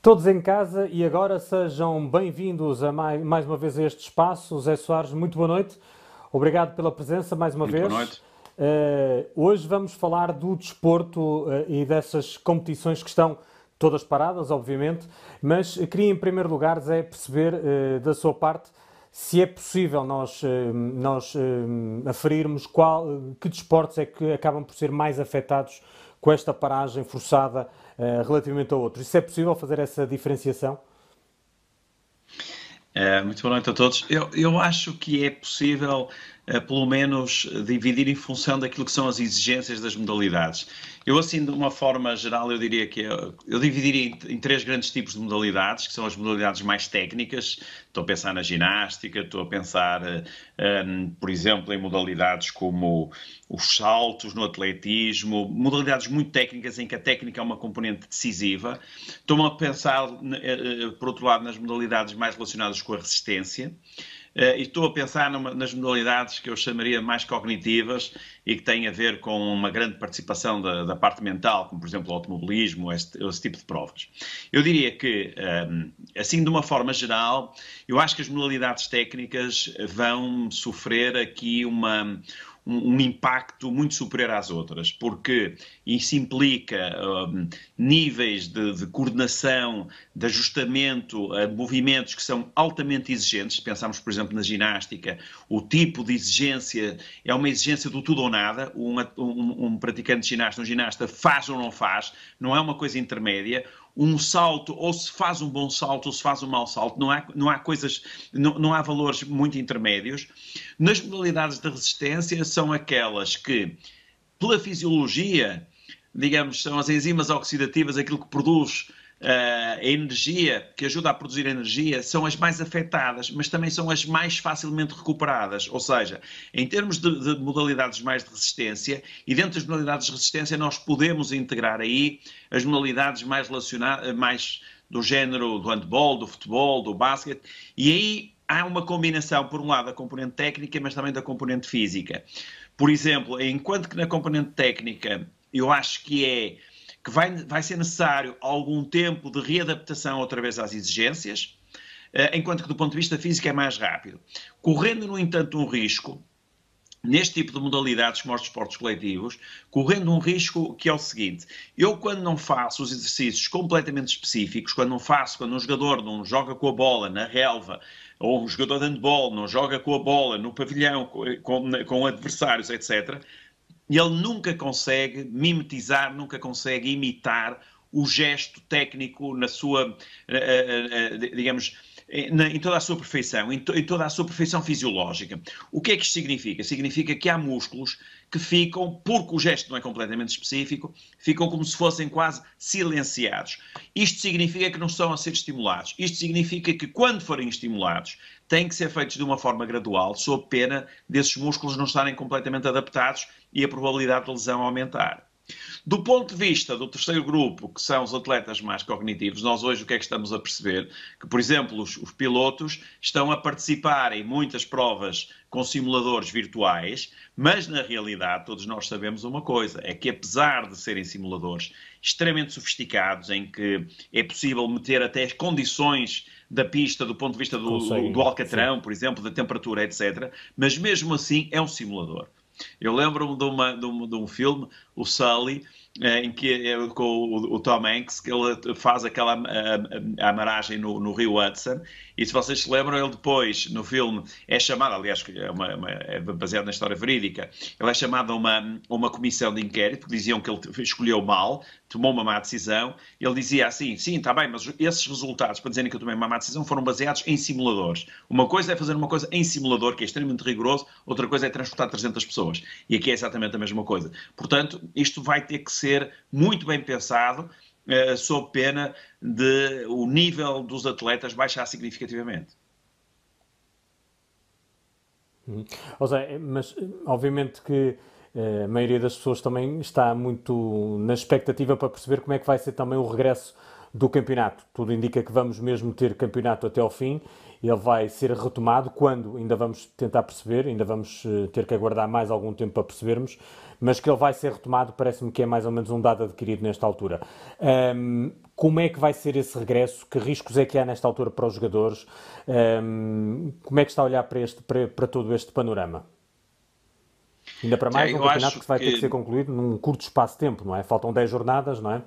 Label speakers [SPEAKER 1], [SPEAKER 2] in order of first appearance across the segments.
[SPEAKER 1] Todos em casa e agora sejam bem-vindos a mais, mais, uma vez a este espaço. Zé Soares, muito boa noite. Obrigado pela presença mais uma
[SPEAKER 2] muito
[SPEAKER 1] vez.
[SPEAKER 2] Boa noite.
[SPEAKER 1] Uh, hoje vamos falar do desporto uh, e dessas competições que estão todas paradas, obviamente, mas queria em primeiro lugar, Zé, perceber uh, da sua parte se é possível nós, nós aferirmos qual, que desportos é que acabam por ser mais afetados com esta paragem forçada uh, relativamente a outros. Isso é possível fazer essa diferenciação?
[SPEAKER 2] É, muito boa noite a todos. Eu, eu acho que é possível, pelo menos, dividir em função daquilo que são as exigências das modalidades. Eu, assim, de uma forma geral, eu diria que eu, eu dividiria em, em, três grandes tipos de modalidades, que são as modalidades mais técnicas. Estou a pensar na ginástica, estou a pensar, um, por exemplo, em modalidades como os saltos no atletismo, modalidades muito técnicas em que a técnica é uma componente decisiva. Estou a pensar, por outro lado, nas modalidades mais relacionadas com a resistência. Uh, e estou a pensar numa, nas modalidades que eu chamaria mais cognitivas e que têm a ver com uma grande participação da, da parte mental, como por exemplo o automobilismo, esse, esse tipo de provas. Eu diria que, um, eh, assim de uma forma geral, eu acho que as modalidades técnicas vão sofrer aqui uma, um, um, impacto muito superior às outras, porque isso implica um, níveis de, de, coordenação, de ajustamento a movimentos que são altamente exigentes. Pensamos, por exemplo, na ginástica, o tipo de exigência é uma exigência do tudo ou nada. Um, praticante de ginástica, um ginasta faz ou não faz, não é uma coisa intermédia um salto, ou se faz um bom salto, ou se faz um mau salto, não há, não há coisas, não, não há valores muito intermédios. Nas modalidades de resistência, são aquelas que, pela fisiologia, digamos, são as enzimas oxidativas, aquilo que produz a energia, que ajuda a produzir energia, são as mais afetadas, mas também são as mais facilmente recuperadas. Ou seja, em termos de, de modalidades mais de resistência, e dentro das modalidades de resistência, nós podemos integrar aí as modalidades mais relacionadas, mais do género do handball, do futebol, do basquete, e aí há uma combinação, por um lado, da componente técnica, mas também da componente física. Por exemplo, enquanto que na componente técnica eu acho que é que vai, vai ser necessário algum tempo de readaptação outra vez às exigências, eh, enquanto que do ponto de vista físico é mais rápido. Correndo, no entanto, um risco, neste tipo de modalidades como os desportos coletivos, correndo um risco que é o seguinte: eu, quando não faço os exercícios completamente específicos, quando não faço, quando um jogador não joga com a bola na relva, ou um jogador de handball não joga com a bola no pavilhão com, com, com adversários, etc., ele nunca consegue mimetizar, nunca consegue imitar o gesto técnico na sua, eh, eh, eh, digamos, em toda a sua perfeição, em toda a sua perfeição fisiológica. O que é que isto significa? Significa que há músculos que ficam, porque o gesto não é completamente específico, ficam como se fossem quase silenciados. Isto significa que não estão a ser estimulados. Isto significa que, quando forem estimulados, têm que ser feitos de uma forma gradual, sob pena desses músculos não estarem completamente adaptados e a probabilidade de lesão aumentar. Do ponto de vista do terceiro grupo, que são os atletas mais cognitivos, nós hoje o que é que estamos a perceber? Que, por exemplo, os, os pilotos estão a participar em muitas provas com simuladores virtuais, mas na realidade todos nós sabemos uma coisa: é que apesar de serem simuladores extremamente sofisticados, em que é possível meter até as condições da pista do ponto de vista do, do, do Alcatrão, sim. por exemplo, da temperatura, etc., mas mesmo assim é um simulador. Eu lembro-me de, uma, de, um, de um filme, o Sully, eh, em que é com o, o, Tom Hanks, que ele faz aquela amaragem no, no, Rio Hudson, e se vocês se lembram, ele depois, no filme, é chamado, aliás, é, uma, uma, é baseado na história verídica, ele é chamado a uma, uma comissão de inquérito, que diziam que ele escolheu mal, tomou uma má decisão, ele dizia assim, sim, está bem, mas esses resultados, para dizerem que eu tomei uma má decisão, foram baseados em simuladores. Uma coisa é fazer uma coisa em simulador, que é extremamente rigoroso, outra coisa é transportar 300 pessoas. E aqui é exatamente a mesma coisa. Portanto, isto vai ter que ser muito bem pensado, uh, sob pena de o nível dos atletas baixar significativamente.
[SPEAKER 1] Uhum. Seja, mas obviamente que eh, a maioria das pessoas também está muito na expectativa para perceber como é que vai ser também o regresso do campeonato. Tudo indica que vamos mesmo ter campeonato até ao fim. Ele vai ser retomado quando? Ainda vamos tentar perceber, ainda vamos eh, ter que aguardar mais algum tempo para percebermos, mas que ele vai ser retomado parece-me que é mais ou menos um dado adquirido nesta altura. Um, como é que vai ser esse regresso? Que riscos é que há nesta altura para os jogadores? Um, como é que está a olhar para, este, para, para todo este panorama? Ainda para mais, um campeonato que vai que... ter que ser concluído num curto espaço de tempo, não é? Faltam 10 jornadas, não é?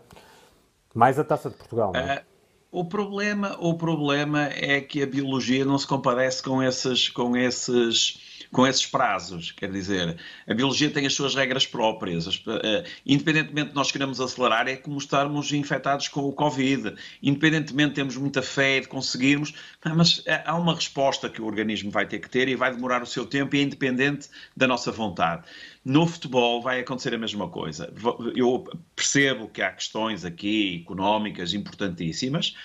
[SPEAKER 1] Mais a Taça de Portugal, não é? Uh,
[SPEAKER 2] o problema, o problema é que a biologia não se compadece com esses, com esses com esses prazos. Quer dizer, a biologia tem as suas regras próprias. Uh, independentemente de nós queremos acelerar, é como estarmos infectados com o Covid. Independentemente de termos muita fé de conseguirmos, mas há uma resposta que o organismo vai ter que ter e vai demorar o seu tempo e é independente da nossa vontade. No futebol vai acontecer a mesma coisa. Eu percebo que há questões aqui económicas importantíssimas,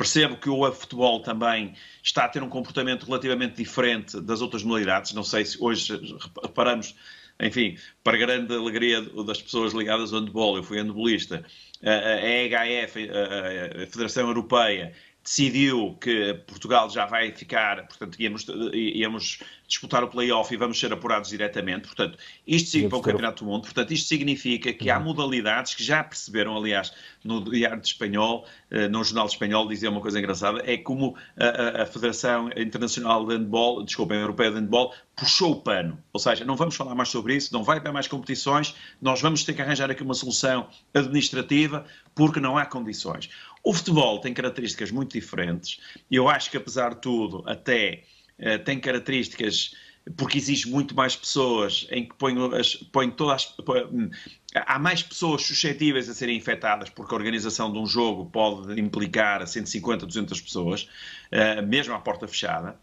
[SPEAKER 2] Percebo que o futebol também está a ter um comportamento relativamente diferente das outras modalidades. Não sei se hoje reparamos, enfim, para grande alegria das pessoas ligadas ao handball, eu fui handbolista, a EHF, a Federação Europeia, decidiu que Portugal já vai ficar, portanto, íamos, íamos disputar o play-off e vamos ser apurados diretamente. Portanto, isto significa o Campeonato do Mundo. Portanto, isto significa que há uhum. modalidades que já perceberam, aliás, no Diário de Espanhol, eh, no Jornal de Espanhol, dizia uma coisa engraçada, é como a, a Federação Internacional de Handball, desculpa, a Europeia de Handball, puxou o pano. Ou seja, não vamos falar mais sobre isso, não vai haver mais competições, nós vamos ter que arranjar aqui uma solução administrativa porque não há condições. O futebol tem características muito diferentes. Eu acho que, apesar de tudo, até eh, tem características porque exige muito mais pessoas, em que põe, as, põe todas hum, há mais pessoas suscetíveis a serem infectadas, porque a organização de um jogo pode implicar 150, 200 pessoas, uh, mesmo à porta fechada.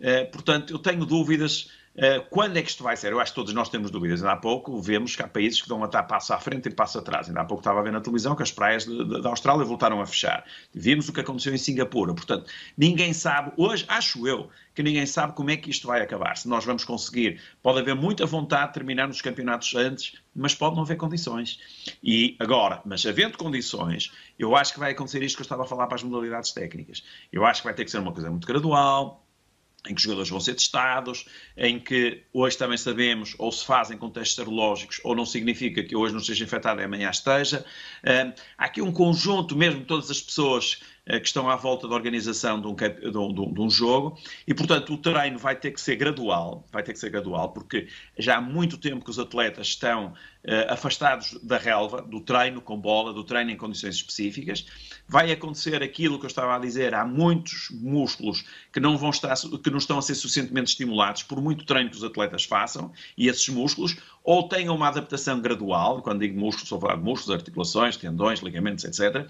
[SPEAKER 2] Uh, portanto, eu tenho dúvidas quando é que isto vai ser? Eu acho que todos nós temos dúvidas. Ainda há pouco vemos que há países que dão até passo à frente e passo atrás. Ainda há pouco estava a ver na televisão que as praias da Austrália voltaram a fechar. Vimos o que aconteceu em Singapura. Portanto, ninguém sabe, hoje, acho eu, que ninguém sabe como é que isto vai acabar. Se nós vamos conseguir. Pode haver muita vontade de terminar nos campeonatos antes, mas pode não haver condições. E agora, mas havendo condições, eu acho que vai acontecer isto que eu estava a falar para as modalidades técnicas. Eu acho que vai ter que ser uma coisa muito gradual em que os jogadores vão ser testados, em que hoje também sabemos ou se fazem com testes serológicos ou não significa que hoje não esteja infectado e amanhã esteja. há aqui um conjunto, mesmo todas as pessoas que estão à volta da organização de um, de, um, jogo e, portanto, o treino vai ter que ser gradual, vai ter que ser gradual, porque já há muito tempo que os atletas estão uh, afastados da relva, do treino com bola, do treino em condições específicas. Vai acontecer aquilo que eu estava a dizer, há muitos músculos que não, vão estar, que não estão a ser suficientemente estimulados por muito treino que os atletas façam, e esses músculos ou tenham uma adaptação gradual, quando digo músculos, estou a falar de músculos, articulações, tendões, ligamentos, etc.,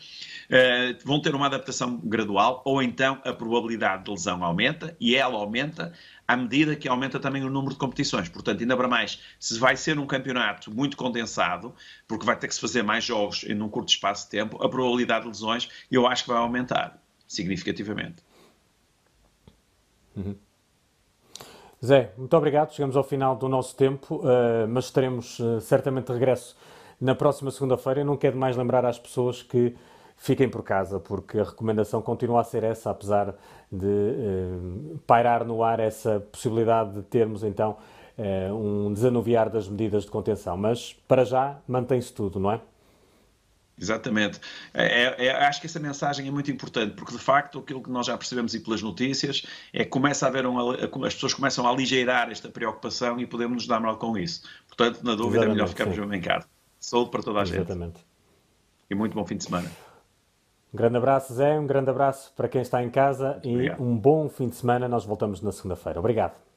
[SPEAKER 2] eh, vão ter uma adaptação gradual, ou então a probabilidade de lesão aumenta, e ela aumenta à medida que aumenta também o número de competições. Portanto, ainda para mais, se vai ser um campeonato muito condensado, porque vai ter que se fazer mais jogos em um curto espaço de tempo, a probabilidade de lesões eu acho que vai aumentar significativamente.
[SPEAKER 1] Uhum. Zé, muito obrigado. Chegamos ao final do nosso tempo, uh, mas estaremos uh, certamente regresso na próxima segunda-feira. Não quero mais lembrar às pessoas que fiquem por casa, porque a recomendação continua a ser essa, apesar de uh, pairar no ar essa possibilidade de termos então um desanuviar das medidas de contenção. Mas para já mantém-se tudo, não é?
[SPEAKER 2] Exatamente. É, é, é, acho que essa mensagem é muito importante, porque de facto aquilo que nós já percebemos e pelas notícias é que começa a haver um, as pessoas começam a aligeirar esta preocupação e podemos nos dar mal com isso. Portanto, na dúvida, Exatamente, é melhor ficarmos sim. em casa. Saúde para toda a Exatamente. gente. Exatamente. E muito bom fim de semana.
[SPEAKER 1] Um grande abraço, Zé, um grande abraço para quem está em casa e um bom fim de semana. Nós voltamos na segunda-feira. Obrigado.